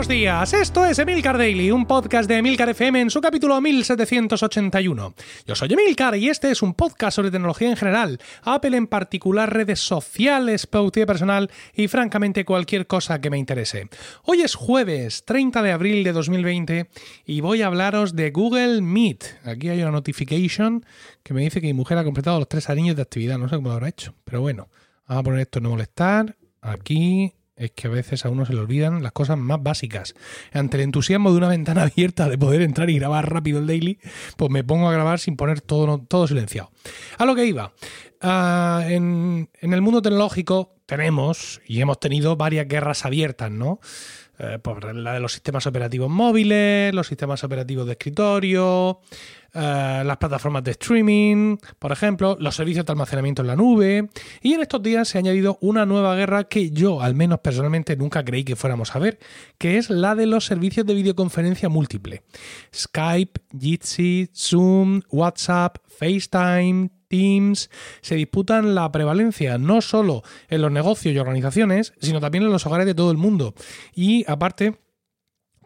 Buenos días, esto es Emilcar Daily, un podcast de Emilcar FM en su capítulo 1781. Yo soy Emilcar y este es un podcast sobre tecnología en general, Apple en particular, redes sociales, productividad personal y francamente cualquier cosa que me interese. Hoy es jueves 30 de abril de 2020 y voy a hablaros de Google Meet. Aquí hay una notification que me dice que mi mujer ha completado los tres años de actividad, no sé cómo lo habrá hecho, pero bueno, vamos a poner esto en no molestar, aquí es que a veces a uno se le olvidan las cosas más básicas. Ante el entusiasmo de una ventana abierta de poder entrar y grabar rápido el daily, pues me pongo a grabar sin poner todo, todo silenciado. A lo que iba. Ah, en, el mundo tecnológico tenemos y hemos tenido varias guerras abiertas, ¿no? Eh, por la de los sistemas operativos móviles, los sistemas operativos de escritorio, eh, las plataformas de streaming, por ejemplo, los servicios de almacenamiento en la nube. Y en estos días se ha añadido una nueva guerra que yo, al menos personalmente, nunca creí que fuéramos a ver, que es la de los servicios de videoconferencia múltiple. Skype, Jitsi, Zoom, WhatsApp, FaceTime, Teams, se disputan la prevalencia no solo en los negocios y organizaciones, sino también en los hogares de todo el mundo. Y aparte,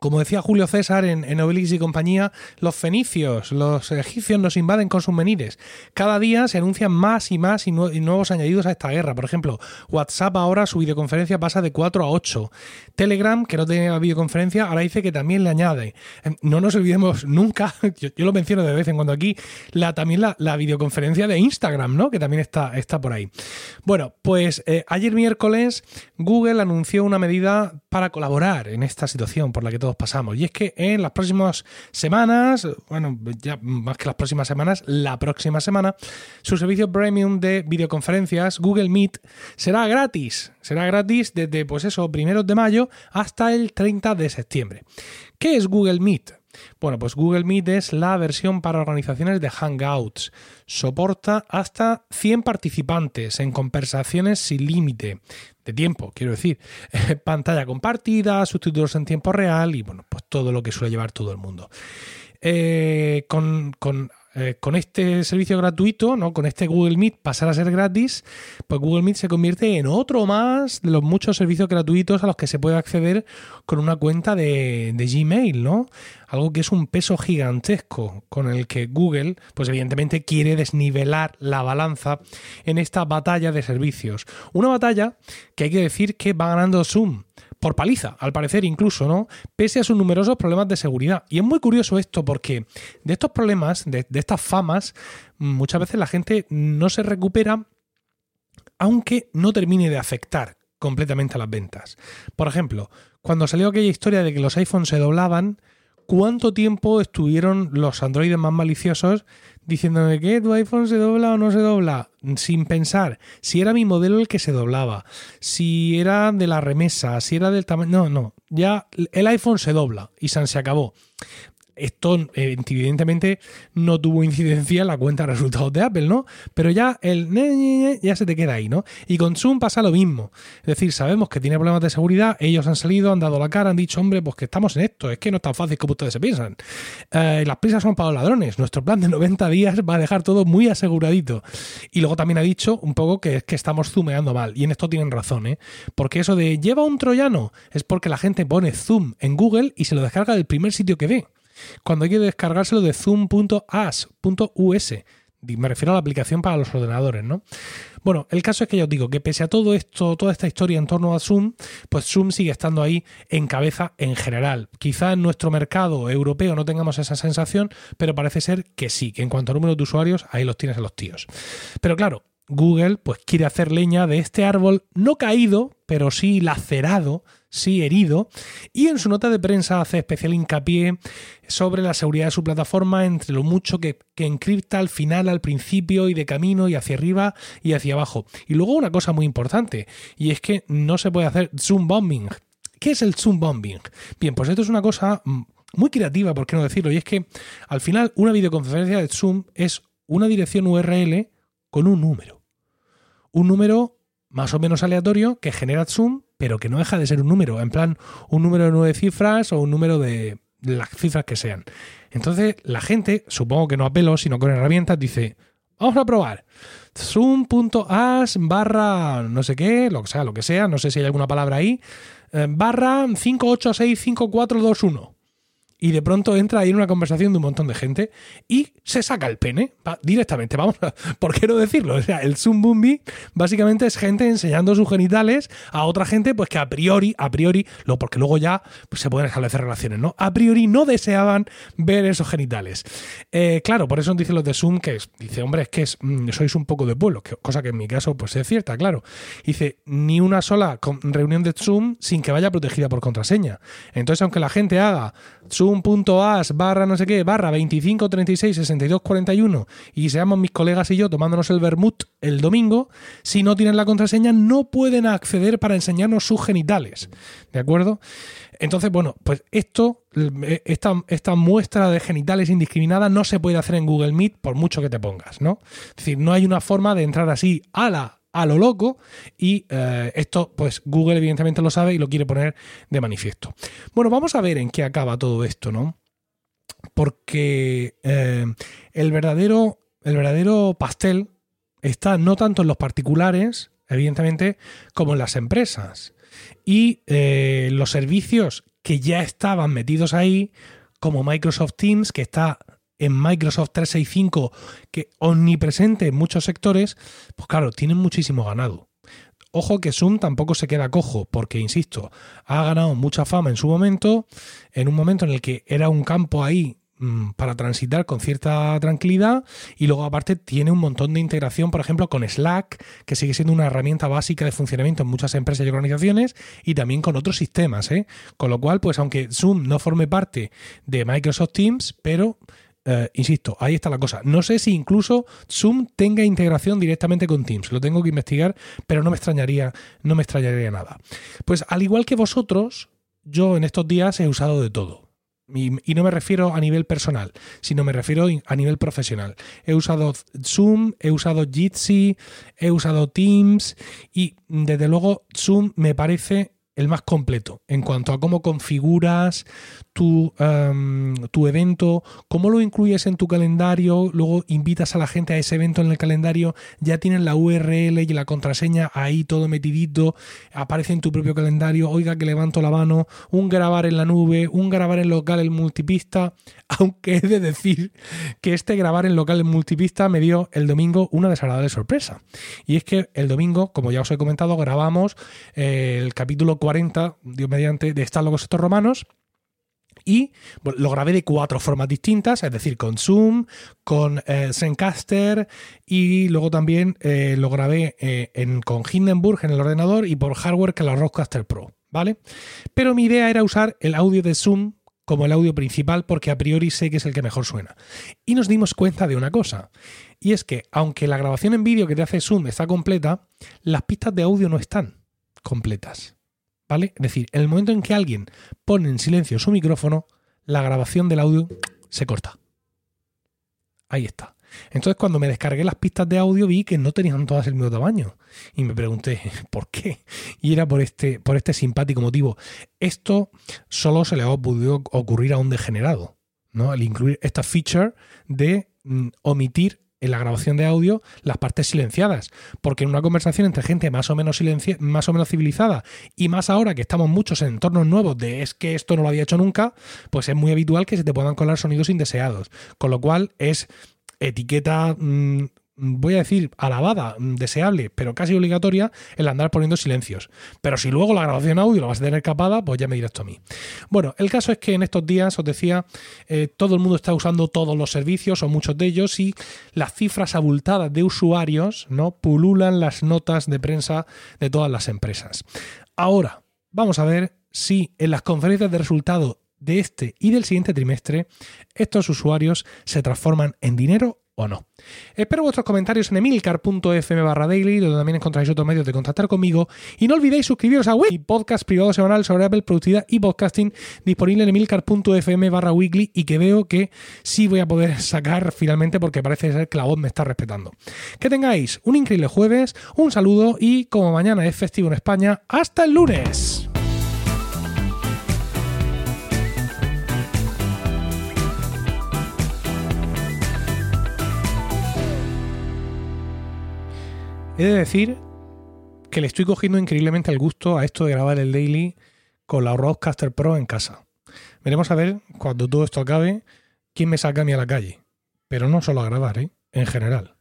como decía Julio César en, en, Obelix y compañía, los fenicios, los egipcios nos invaden con sus menires. Cada día se anuncian más y más y, nuevos añadidos a esta guerra. Por ejemplo, WhatsApp ahora su videoconferencia pasa de 4 a 8. Telegram, que no tenía videoconferencia, ahora dice que también le añade. Em, no nos olvidemos nunca, yo, lo menciono de vez en cuando aquí, la, también la, videoconferencia de Instagram, ¿no? Que también está, está por ahí. Bueno, pues eh, ayer miércoles Google anunció una medida para colaborar en esta situación por la que todos pasamos. Y es que en las próximas semanas, bueno, ya más que las próximas semanas, la próxima semana, su servicio premium de videoconferencias, Google Meet, será gratis. Será gratis desde, pues eso, primeros de mayo hasta el 30 de septiembre. ¿Qué es Google Meet? Bueno, pues Google Meet es la versión para organizaciones de Hangouts. Soporta hasta 100 participantes en conversaciones sin límite de tiempo, quiero decir. Pantalla compartida, subtítulos en tiempo real y bueno, pues todo lo que suele llevar todo el mundo. Eh, con, con eh, con este servicio gratuito, ¿no? con este Google Meet pasar a ser gratis, pues Google Meet se convierte en otro más de los muchos servicios gratuitos a los que se puede acceder con una cuenta de, de Gmail, ¿no? Algo que es un peso gigantesco con el que Google, pues evidentemente quiere desnivelar la balanza en esta batalla de servicios. Una batalla que hay que decir que va ganando Zoom por paliza, al parecer incluso, ¿no? Pese a sus numerosos problemas de seguridad. Y es muy curioso esto porque de estos problemas, de, estas famas, muchas veces la gente no se recupera aunque no termine de afectar completamente a las ventas. Por ejemplo, cuando salió aquella historia de que los iPhones se doblaban, ¿cuánto tiempo estuvieron los androides más maliciosos diciéndome que tu iPhone se dobla o no se dobla? sin pensar si era mi modelo el que se doblaba, si era de la remesa, si era del tamaño. No, no. Ya el iPhone se dobla y se acabó. Esto eh, evidentemente no tuvo incidencia en la cuenta de resultados de Apple, ¿no? Pero ya el ya se te queda ahí, ¿no? Y con Zoom pasa lo mismo. Es decir, sabemos que tiene problemas de seguridad, ellos han salido, han dado la cara, han dicho, hombre, pues que estamos en esto, es que no es tan fácil como ustedes se piensan. Eh, las prisas son para los ladrones, nuestro plan de 90 días va a dejar todo muy aseguradito. Y luego también ha dicho un poco que es que estamos zoomeando mal, y en esto tienen razón, ¿eh? Porque eso de lleva un troyano es porque la gente pone Zoom en Google y se lo descarga del primer sitio que ve cuando hay que descargárselo de zoom.as.us. Me refiero a la aplicación para los ordenadores, ¿no? Bueno, el caso es que ya os digo que pese a todo esto, toda esta historia en torno a Zoom, pues Zoom sigue estando ahí en cabeza en general. Quizá en nuestro mercado europeo no tengamos esa sensación, pero parece ser que sí, que en cuanto a número de usuarios, ahí los tienes a los tíos. Pero claro, Google pues quiere hacer leña de este árbol no caído, pero sí lacerado sí herido, y en su nota de prensa hace especial hincapié sobre la seguridad de su plataforma entre lo mucho que, encripta al final, al principio y de camino y hacia arriba y hacia abajo. Y luego una cosa muy importante, y es que no se puede hacer zoom bombing. ¿Qué es el zoom bombing? Bien, pues esto es una cosa mm, muy creativa, por qué no decirlo, y es que al final una videoconferencia de Zoom es una dirección URL con un número. Un número más o menos aleatorio que genera Zoom pero que no deja de ser un número, en plan un número de nueve cifras o un número de, las cifras que sean. Entonces la gente, supongo que no a pelo, sino con herramientas, dice, Vamos a probar. Zoom.as barra no sé qué, lo que sea, lo que sea, no sé si hay alguna palabra ahí, eh, barra 5865421 y de pronto entra ahí en una conversación de un montón de gente y se saca el pene directamente. Vamos, a, ¿por qué no decirlo? O sea, el Zoom Bumbi básicamente es gente enseñando sus genitales a otra gente, pues que a priori, a priori, lo, porque luego ya pues, se pueden establecer relaciones, ¿no? A priori no deseaban ver esos genitales. Eh, claro, por eso dicen los de Zoom que es, dice, hombre, es que es, mm, sois un poco de pueblo, cosa que en mi caso pues es cierta, claro. Dice, ni una sola reunión de Zoom sin que vaya protegida por contraseña. Entonces, aunque la gente haga zoom.as barra no sé qué, barra 25 36 62 41 y seamos mis colegas y yo tomándonos el vermut el domingo, si no tienen la contraseña no pueden acceder para enseñarnos sus genitales. ¿De acuerdo? Entonces, bueno, pues esto, esta, esta muestra de genitales indiscriminada no se puede hacer en Google Meet por mucho que te pongas, ¿no? Es decir, no hay una forma de entrar así a la a lo loco y eh, esto pues Google evidentemente lo sabe y lo quiere poner de manifiesto. Bueno, vamos a ver en qué acaba todo esto, ¿no? Porque eh, el, verdadero, el verdadero pastel está no tanto en los particulares, evidentemente, como en las empresas. Y eh, los servicios que ya estaban metidos ahí, como Microsoft Teams, que está en Microsoft 365 que omnipresente en muchos sectores, pues claro, tienen muchísimo ganado. Ojo que Zoom tampoco se queda cojo, porque, insisto, ha ganado mucha fama en su momento, en un momento en el que era un campo ahí mm, para transitar con cierta tranquilidad y luego aparte tiene un montón de integración, por ejemplo, con Slack, que sigue siendo una herramienta básica de funcionamiento en muchas empresas y organizaciones y también con otros sistemas. ¿eh? Con lo cual, pues aunque Zoom no forme parte de Microsoft Teams, pero eh, insisto, ahí está la cosa. No sé si incluso Zoom tenga integración directamente con Teams. Lo tengo que investigar, pero no me extrañaría, no me extrañaría nada. Pues al igual que vosotros, yo en estos días he usado de todo. Y, no me refiero a nivel personal, sino me refiero a nivel profesional. He usado Zoom, he usado Jitsi, he usado Teams y desde luego Zoom me parece el más completo en cuanto a cómo configuras tu, em, tu, evento, cómo lo incluyes en tu calendario, luego invitas a la gente a ese evento en el calendario, ya tienen la URL y la contraseña ahí todo metidito, aparece en tu propio calendario, oiga que levanto la mano, un grabar en la nube, un grabar en local en multipista, aunque he de decir que este grabar en local en multipista me dio el domingo una desagradable sorpresa. Y es que el domingo, como ya os he comentado, grabamos eh, el capítulo 40, Dios mediante, de Están locos estos romanos y lo grabé de cuatro formas distintas, es decir, con Zoom, con eh, Zencaster y luego también eh, lo grabé eh, en, con Hindenburg en el ordenador y por hardware que la Rodecaster Pro, ¿vale? Pero mi idea era usar el audio de Zoom como el audio principal porque a priori sé que es el que mejor suena. Y nos dimos cuenta de una cosa, y es que aunque la grabación en vídeo que te hace Zoom está completa, las pistas de audio no están completas. Es decir, en el momento en que alguien pone en silencio su micrófono, la grabación del audio se corta. Ahí está. Entonces cuando me descargué las pistas de audio vi que no tenían todas el mismo tamaño y me pregunté por qué. Y era por este, por este simpático motivo. Esto solo se le ha podido ocurrir a un degenerado, ¿no? Al incluir esta feature de mm, omitir en la grabación de audio las partes silenciadas, porque en una conversación entre gente más o menos más o menos civilizada y más ahora que estamos muchos en entornos nuevos de es que esto no lo había hecho nunca, pues es muy habitual que se te puedan colar sonidos indeseados, con lo cual es etiqueta mm, voy a decir, alabada, deseable, pero casi obligatoria, el andar poniendo silencios. Pero si luego la grabación audio la vas a tener capada, pues ya me dirás tú a mí. Bueno, el caso es que en estos días, os decía, eh, todo el mundo está usando todos los servicios o muchos de ellos y las cifras abultadas de usuarios no pululan las notas de prensa de todas las empresas. Ahora, vamos a ver si en las conferencias de resultado de este y del siguiente trimestre estos usuarios se transforman en dinero o no. Espero vuestros comentarios en emilcar.fm daily, donde también encontráis otros medios de contactar conmigo. Y no olvidéis suscribiros a mi podcast privado semanal sobre Apple, productividad y podcasting, disponible en emilcar.fm weekly y que veo que sí voy a poder sacar finalmente porque parece ser que la voz me está respetando. Que tengáis un increíble jueves, un saludo y como mañana es festivo en España, hasta el lunes. He de decir que le estoy cogiendo increíblemente el gusto a esto de grabar el daily con la Rodecaster Pro en casa. Veremos a ver, cuando todo esto acabe, quién me saca a mí a la calle. Pero no solo a grabar, ¿eh? En general.